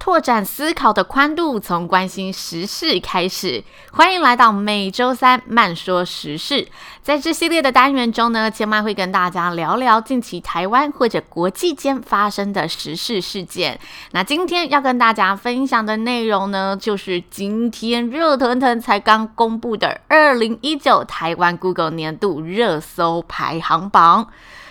拓展思考的宽度，从关心时事开始。欢迎来到每周三慢说时事。在这系列的单元中呢，千嫚会跟大家聊聊近期台湾或者国际间发生的时事事件。那今天要跟大家分享的内容呢，就是今天热腾腾才刚公布的二零一九台湾 Google 年度热搜排行榜。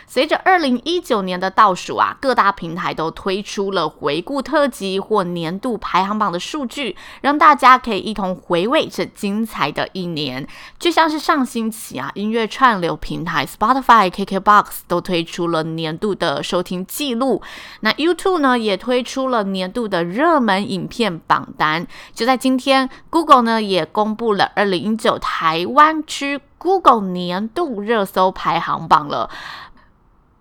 随着二零一九年的倒数啊，各大平台都推出了回顾特辑或年度排行榜的数据，让大家可以一同回味这精彩的一年。就像是上星期啊，音乐串流平台 Spotify、KKBox 都推出了年度的收听记录，那 YouTube 呢也推出了年度的热门影片榜单。就在今天，Google 呢也公布了二零一九台湾区 Google 年度热搜排行榜了。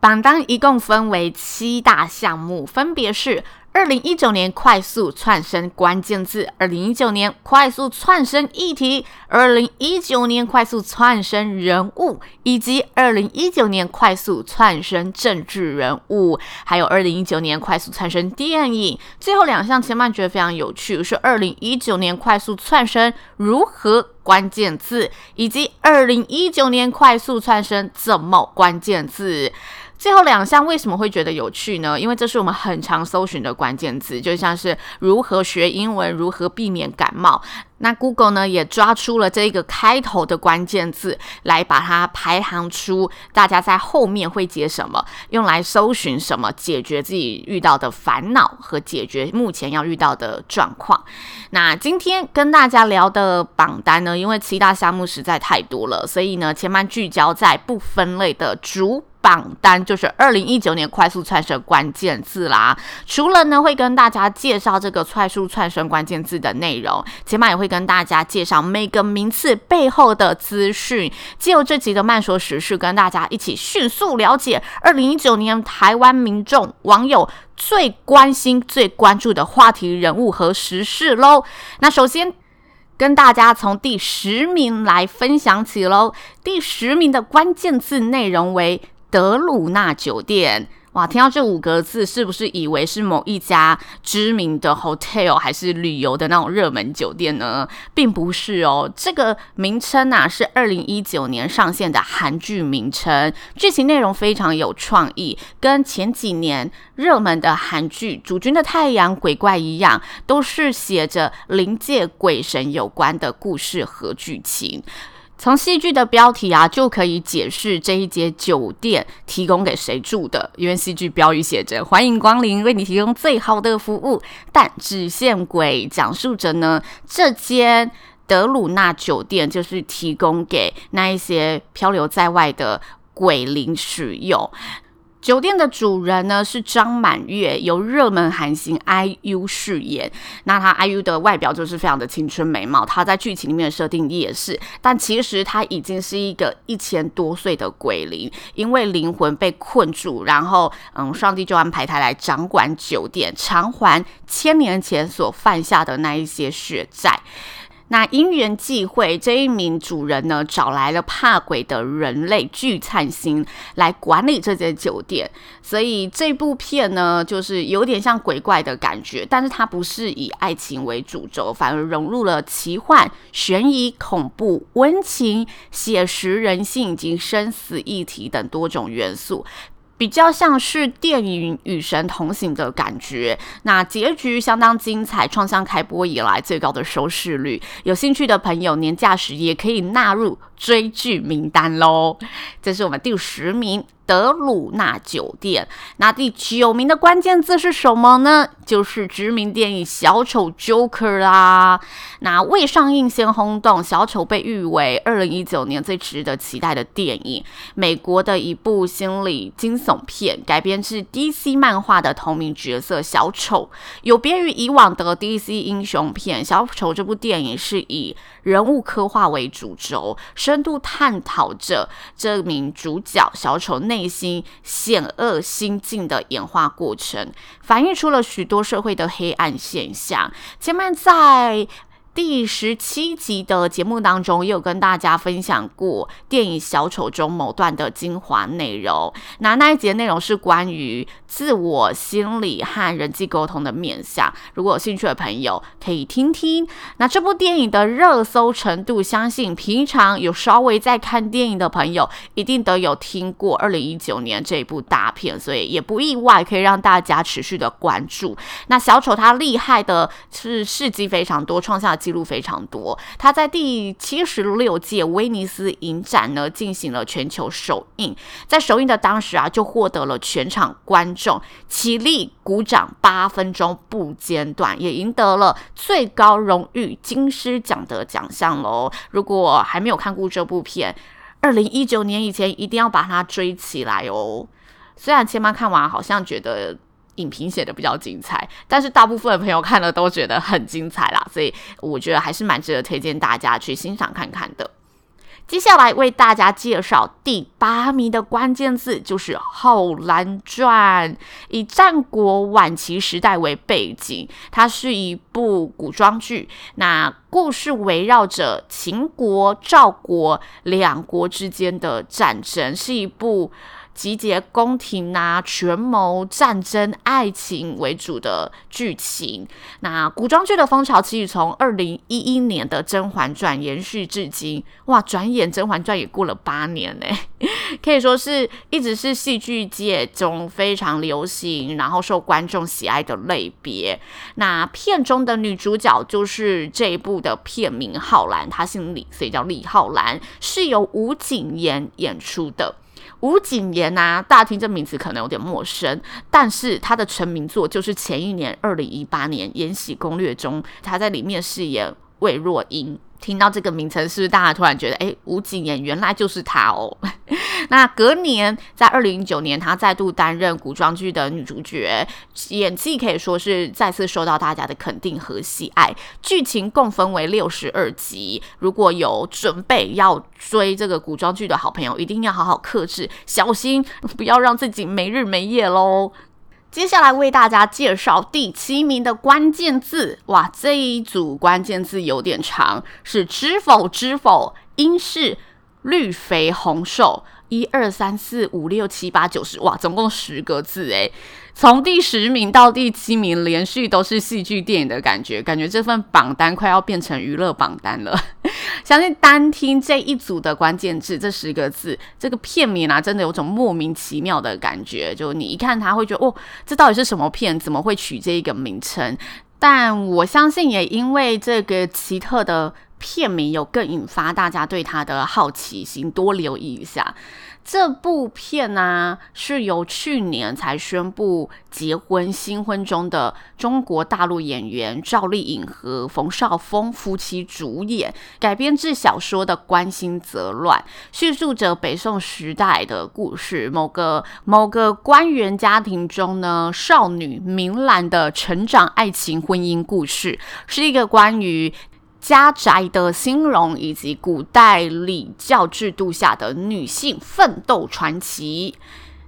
榜单一共分为七大项目，分别是二零一九年快速窜升关键字、二零一九年快速窜升议题、二零一九年快速窜升人物，以及二零一九年快速窜升政治人物，还有二零一九年快速窜升电影。最后两项，千嫚觉得非常有趣，是二零一九年快速窜升如何关键字，以及二零一九年快速窜升怎么关键字。最后两项为什么会觉得有趣呢？因为这是我们很常搜寻的关键字，就像是如何学英文、如何避免感冒。那 Google 呢也抓出了这个开头的关键字，来把它排行出大家在后面会接什么，用来搜寻什么，解决自己遇到的烦恼和解决目前要遇到的状况。那今天跟大家聊的榜单呢，因为七大项目实在太多了，所以呢，千嫚聚焦在不分类的主。榜单就是二零一九年快速窜升关键字啦。除了呢，会跟大家介绍这个快速窜升关键字的内容，起码也会跟大家介绍每个名次背后的资讯。借由这集的慢说时事，跟大家一起迅速了解二零一九年台湾民众网友最关心、最关注的话题人物和时事喽。那首先跟大家从第十名来分享起喽。第十名的关键字内容为。德鲁纳酒店，哇！听到这五个字，是不是以为是某一家知名的 hotel 还是旅游的那种热门酒店呢？并不是哦，这个名称啊是二零一九年上线的韩剧名称，剧情内容非常有创意，跟前几年热门的韩剧《主君的太阳》鬼怪一样，都是写着灵界鬼神有关的故事和剧情。从戏剧的标题啊，就可以解释这一间酒店提供给谁住的，因为戏剧标语写着“欢迎光临，为你提供最好的服务”。但只限鬼讲述着呢，这间德鲁纳酒店就是提供给那一些漂流在外的鬼灵使用。酒店的主人呢是张满月，由热门韩星 IU 饰演。那他 IU 的外表就是非常的青春美貌，他在剧情里面的设定也是。但其实他已经是一个一千多岁的鬼灵，因为灵魂被困住，然后嗯，上帝就安排他来掌管酒店，偿还千年前所犯下的那一些血债。那因缘际会，这一名主人呢，找来了怕鬼的人类聚灿星来管理这间酒店，所以这部片呢，就是有点像鬼怪的感觉，但是它不是以爱情为主轴，反而融入了奇幻、悬疑、恐怖、温情、写实、人性以及生死议题等多种元素。比较像是电影《与神同行》的感觉，那结局相当精彩，创下开播以来最高的收视率。有兴趣的朋友，年假时也可以纳入追剧名单喽。这是我们第十名。德鲁纳酒店，那第九名的关键字是什么呢？就是知名电影《小丑 Joker》啦。那未上映先轰动，《小丑》被誉为二零一九年最值得期待的电影。美国的一部心理惊悚片，改编自 DC 漫画的同名角色小丑。有别于以往的 DC 英雄片，《小丑》这部电影是以人物刻画为主轴，深度探讨着这名主角小丑内。心险恶心境的演化过程，反映出了许多社会的黑暗现象。前面在第十七集的节目当中，也有跟大家分享过电影《小丑》中某段的精华内容。那那一集的内容是关于自我心理和人际沟通的面向。如果有兴趣的朋友可以听听。那这部电影的热搜程度，相信平常有稍微在看电影的朋友，一定都有听过二零一九年这部大片，所以也不意外，可以让大家持续的关注。那小丑他厉害的是事迹非常多，创下记录非常多。他在第七十六届威尼斯影展呢进行了全球首映，在首映的当时啊，就获得了全场观众起立鼓掌八分钟不间断，也赢得了最高荣誉金狮奖的奖项喽。如果还没有看过这部片，二零一九年以前一定要把它追起来哦。虽然千妈看完好像觉得。影评写的比较精彩，但是大部分的朋友看了都觉得很精彩啦，所以我觉得还是蛮值得推荐大家去欣赏看看的。接下来为大家介绍第八名的关键字就是《后蓝传》，以战国晚期时代为背景，它是一部古装剧。那故事围绕着秦国、赵国两国之间的战争，是一部。集结宫廷啊、权谋、战争、爱情为主的剧情。那古装剧的风潮其实从二零一一年的《甄嬛传》延续至今，哇，转眼《甄嬛传》也过了八年呢，可以说是一直是戏剧界中非常流行，然后受观众喜爱的类别。那片中的女主角就是这一部的片名浩然，她姓李，所以叫李浩然，是由吴谨言演出的。吴谨言呐、啊，大家听这名字可能有点陌生，但是他的成名作就是前一年二零一八年《延禧攻略》中，他在里面饰演魏若英。听到这个名称，是不是大家突然觉得，哎，吴谨言原来就是他哦？那隔年，在二零一九年，他再度担任古装剧的女主角，演技可以说是再次受到大家的肯定和喜爱。剧情共分为六十二集，如果有准备要追这个古装剧的好朋友，一定要好好克制，小心不要让自己没日没夜喽。接下来为大家介绍第七名的关键字，哇，这一组关键字有点长，是知否知否，应是绿肥红瘦。一二三四五六七八九十，哇，总共十个字诶。从第十名到第七名，连续都是戏剧电影的感觉，感觉这份榜单快要变成娱乐榜单了。相信单听这一组的关键字，这十个字，这个片名啊，真的有种莫名其妙的感觉。就你一看它，会觉得哦，这到底是什么片？怎么会取这一个名称？但我相信，也因为这个奇特的。片名有更引发大家对他的好奇心，多留意一下。这部片呢、是由去年才宣布结婚新婚中的中国大陆演员赵丽颖和冯绍峰夫妻主演，改编自小说的《关心则乱》，叙述着北宋时代的故事。某个某个官员家庭中呢，少女明兰的成长、爱情、婚姻故事，是一个关于。家宅的兴荣以及古代礼教制度下的女性奋斗传奇，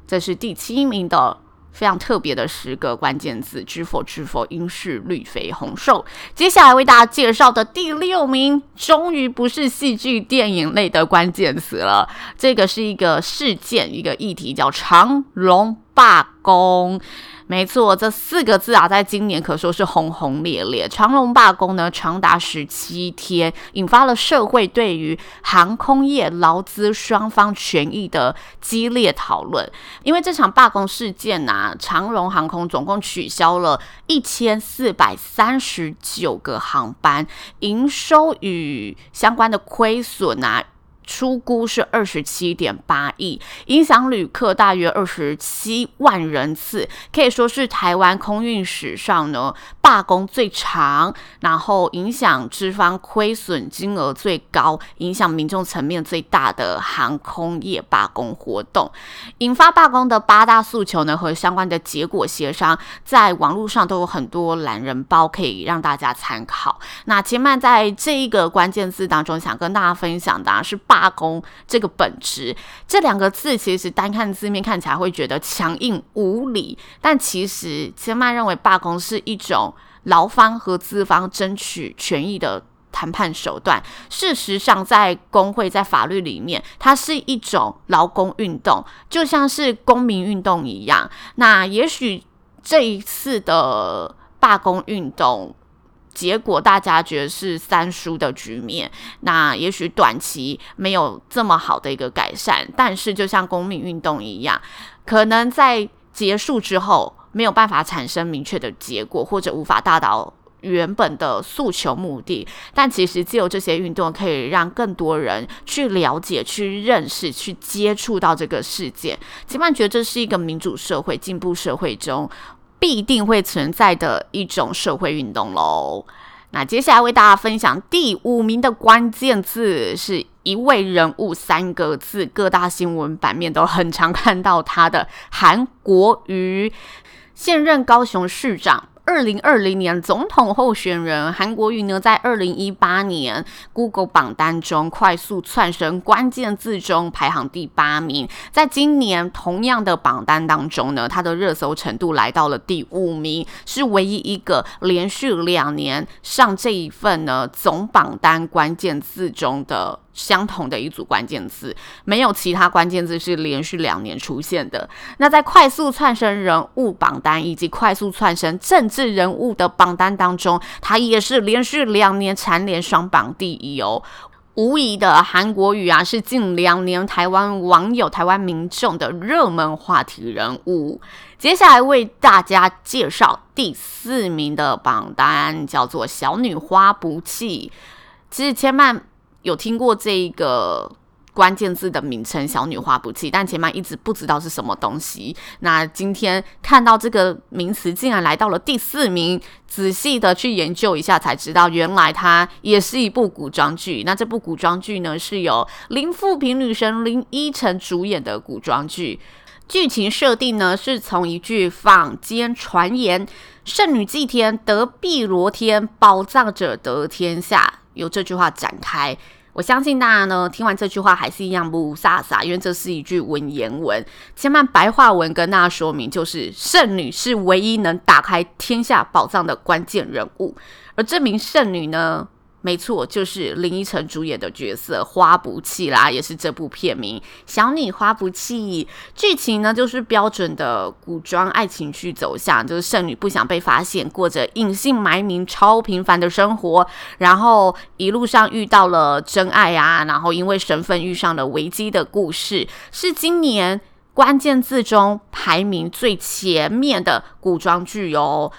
这是第七名的非常特别的十个关键字。知否知否，应是绿肥红瘦。接下来为大家介绍的第六名，终于不是戏剧电影类的关键词了。这个是一个事件，一个议题，叫长荣罢工。没错，这四个字啊，在今年可说是轰轰烈烈。长荣罢工呢，长达十七天，引发了社会对于航空业劳资双方权益的激烈讨论。因为这场罢工事件啊，长荣航空总共取消了一千四百三十九个航班，营收与相关的亏损啊。出估是二十七点八亿，影响旅客大约二十七万人次，可以说是台湾空运史上呢罢工最长，然后影响资方亏损金额最高，影响民众层面最大的航空业罢工活动。引发罢工的八大诉求呢和相关的结果协商，在网络上都有很多懒人包可以让大家参考。那千曼在这一个关键字当中，想跟大家分享的啊是罢工这个本质。这两个字其实单看字面看起来会觉得强硬无理，但其实千曼认为罢工是一种劳方和资方争取权益的谈判手段。事实上，在工会在法律里面，它是一种劳工运动，就像是公民运动一样。那也许这一次的罢工运动。结果大家觉得是三输的局面，那也许短期没有这么好的一个改善，但是就像公民运动一样，可能在结束之后没有办法产生明确的结果，或者无法达到原本的诉求目的。但其实借由这些运动可以让更多人去了解、去认识、去接触到这个世界。千曼觉得这是一个民主社会、进步社会中。必定会存在的一种社会运动喽。那接下来为大家分享第五名的关键字是一位人物三个字，各大新闻版面都很常看到他的韩国瑜，现任高雄市长。二零二零年总统候选人韩国瑜呢，在二零一八年 Google 榜单中快速窜升关键字中排行第八名，在今年同样的榜单当中呢，他的热搜程度来到了第五名，是唯一一个连续两年上这一份呢总榜单关键字中的。相同的一组关键字，没有其他关键字是连续两年出现的。那在快速窜升人物榜单以及快速窜升政治人物的榜单当中，他也是连续两年蝉联双榜第一哦。无疑的，韩国瑜啊是近两年台湾网友、台湾民众的热门话题人物。接下来为大家介绍第四名的榜单，叫做“小女花不弃”。其实千万。有听过这一个关键字的名称“小女花不弃”，但千曼一直不知道是什么东西。那今天看到这个名词竟然来到了第四名，仔细的去研究一下才知道，原来它也是一部古装剧。那这部古装剧呢，是由林富平女神林依晨主演的古装剧。剧情设定呢，是从一句坊间传言“圣女祭天，得碧螺天，宝藏者得天下”。由这句话展开，我相信大家呢听完这句话还是一样不傻傻，因为这是一句文言文。千曼白话文跟大家说明，就是圣女是唯一能打开天下宝藏的关键人物，而这名圣女呢，没错，就是林依晨主演的角色花不弃啦，也是这部片名。小女花不弃，剧情呢就是标准的古装爱情剧走向，就是圣女不想被发现，过着隐姓埋名、超平凡的生活，然后一路上遇到了真爱啊，然后因为身份遇上了危机的故事，是今年关键字中排名最前面的古装剧哟。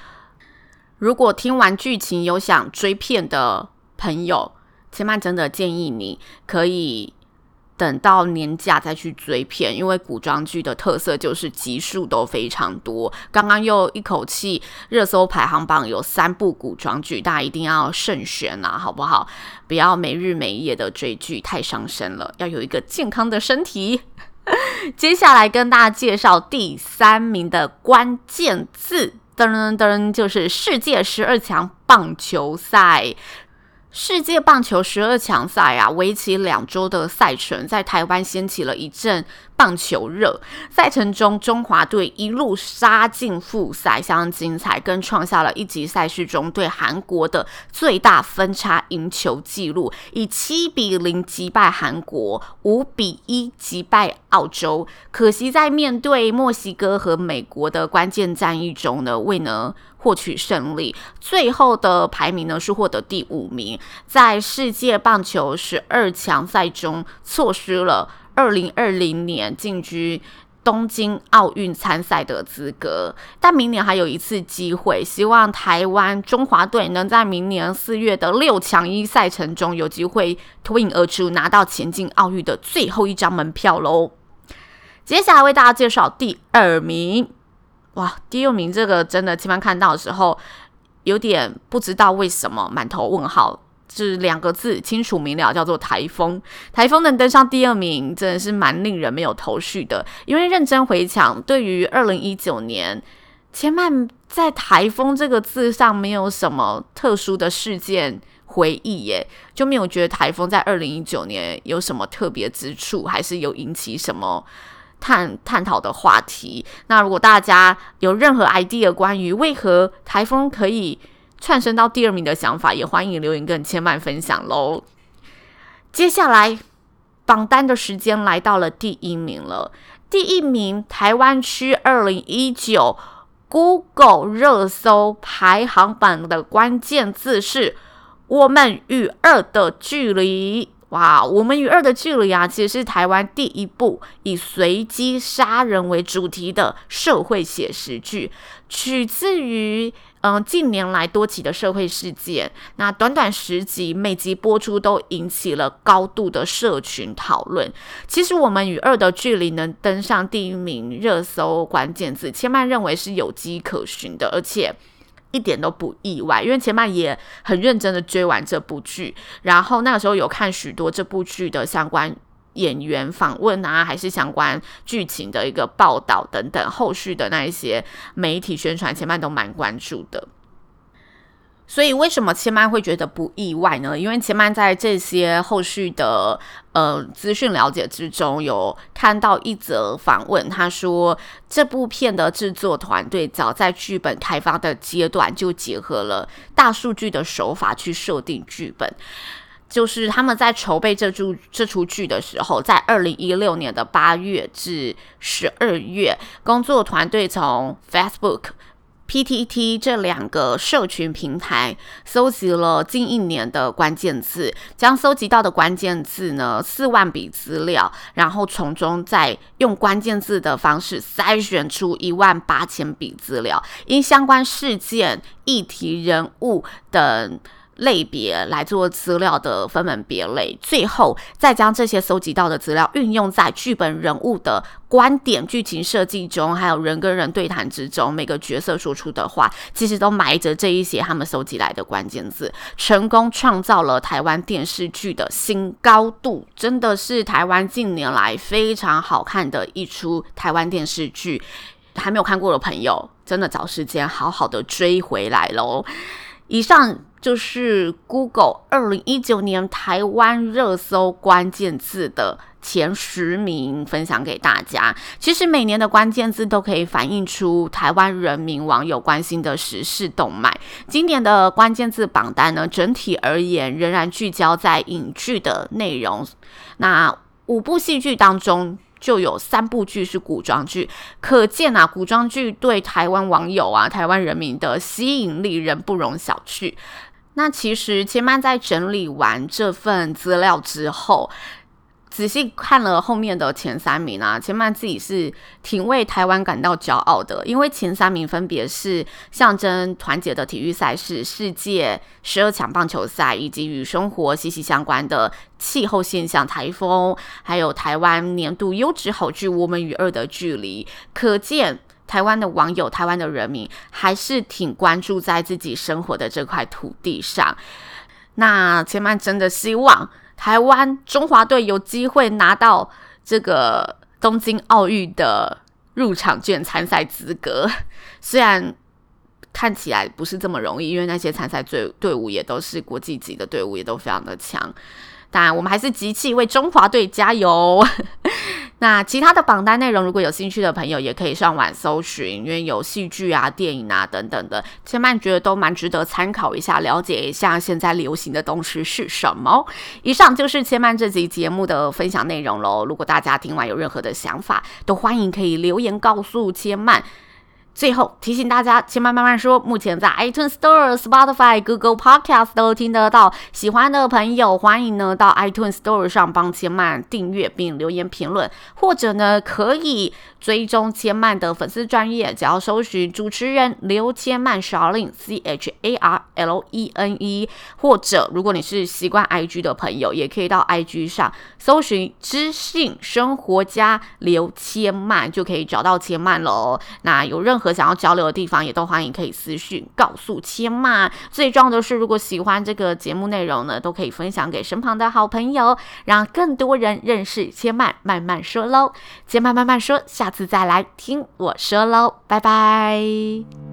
如果听完剧情有想追片的，朋友，千曼真的建议你可以等到年假再去追片，因为古装剧的特色就是集数都非常多。刚刚又一口气热搜排行榜有三部古装剧，大家一定要慎选啊，好不好？不要没日没夜的追剧，太伤身了。要有一个健康的身体。接下来跟大家介绍第三名的关键字，噔噔噔，就是世界十二强棒球赛。世界棒球十二强赛啊，为期两周的赛程，在台湾掀起了一阵棒球热。赛程中，中华队一路杀进复赛，相当精彩，更创下了一级赛事中对韩国的最大分差赢球纪录，以七比零击败韩国，五比一击败澳洲。可惜在面对墨西哥和美国的关键战役中呢，未能获取胜利，最后的排名呢是获得第五名，在世界棒球十二强赛中错失了二零二零年进军东京奥运参赛的资格，但明年还有一次机会，希望台湾中华队能在明年四月的六强一赛程中有机会脱颖而出，拿到前进奥运的最后一张门票喽。接下来为大家介绍第二名，哇，第六名这个真的，千万看到的时候有点不知道为什么，满头问号。是两个字，清楚明了，叫做台风。台风能登上第二名，真的是蛮令人没有头绪的。因为认真回想，对于二零一九年，千万在台风这个字上没有什么特殊的事件回忆耶，就没有觉得台风在二零一九年有什么特别之处，还是有引起什么探探讨的话题。那如果大家有任何 idea 关于为何台风可以窜升到第二名的想法，也欢迎留言跟千万分享喽。接下来榜单的时间来到了第一名了。第一名台湾区二零一九 Google 热搜排行榜的关键字是“我们与恶的距离”。哇，我们与恶的距离啊，其实是台湾第一部以随机杀人为主题的社会写实剧，取自于嗯近年来多起的社会事件。那短短十集，每集播出都引起了高度的社群讨论。其实，我们与恶的距离能登上第一名热搜关键字，千万认为是有迹可循的，而且。一点都不意外，因为前半也很认真的追完这部剧，然后那个时候有看许多这部剧的相关演员访问啊，还是相关剧情的一个报道等等，后续的那一些媒体宣传，前半都蛮关注的。所以为什么千曼会觉得不意外呢？因为千曼在这些后续的呃资讯了解之中，有看到一则访问，他说这部片的制作团队早在剧本开发的阶段就结合了大数据的手法去设定剧本，就是他们在筹备这出这出剧的时候，在二零一六年的八月至十二月，工作团队从 Facebook。PTT 这两个社群平台搜集了近一年的关键字，将搜集到的关键字呢，四万笔资料，然后从中再用关键字的方式筛选出一万八千笔资料，因相关事件、议题、人物等。类别来做资料的分门别类，最后再将这些搜集到的资料运用在剧本人物的观点、剧情设计中，还有人跟人对谈之中，每个角色说出的话，其实都埋着这一些他们搜集来的关键字，成功创造了台湾电视剧的新高度，真的是台湾近年来非常好看的一出台湾电视剧，还没有看过的朋友，真的找时间好好的追回来喽。以上。就是 Google 二零一九年台湾热搜关键字的前十名，分享给大家。其实每年的关键字都可以反映出台湾人民网友关心的时事动脉。今年的关键字榜单呢，整体而言仍然聚焦在影剧的内容。那五部戏剧当中，就有三部剧是古装剧，可见啊，古装剧对台湾网友啊、台湾人民的吸引力仍不容小觑。那其实千曼在整理完这份资料之后，仔细看了后面的前三名啊，千曼自己是挺为台湾感到骄傲的，因为前三名分别是象征团结的体育赛事——世界十二强棒球赛，以及与生活息息相关的气候现象——台风，还有台湾年度优质好剧《我们与恶的距离》，可见。台湾的网友，台湾的人民还是挺关注在自己生活的这块土地上。那千曼真的希望台湾中华队有机会拿到这个东京奥运的入场券、参赛资格。虽然看起来不是这么容易，因为那些参赛队队伍也都是国际级的队伍，也都非常的强。当然，我们还是集气为中华队加油。那其他的榜单内容，如果有兴趣的朋友，也可以上网搜寻，因为有戏剧啊、电影啊等等的，千曼觉得都蛮值得参考一下，了解一下现在流行的东西是什么。以上就是千曼这集节目的分享内容喽。如果大家听完有任何的想法，都欢迎可以留言告诉千曼。最后提醒大家，千嫚慢慢说，目前在 iTunes Store、Spotify、Google Podcast 都听得到。喜欢的朋友，欢迎呢到 iTunes Store 上帮千曼订阅并留言评论，或者呢可以追踪千曼的粉丝专业，只要搜寻主持人刘千曼 Charlene C H A R L E N E，或者如果你是习惯 IG 的朋友，也可以到 IG 上搜寻知性生活家刘千曼，就可以找到千曼喽。那有任何想要交流的地方，也都欢迎可以私讯告诉千曼。最重要的是，如果喜欢这个节目内容呢，都可以分享给身旁的好朋友，让更多人认识千曼慢慢说喽。千曼慢慢说，下次再来听我说喽，拜拜。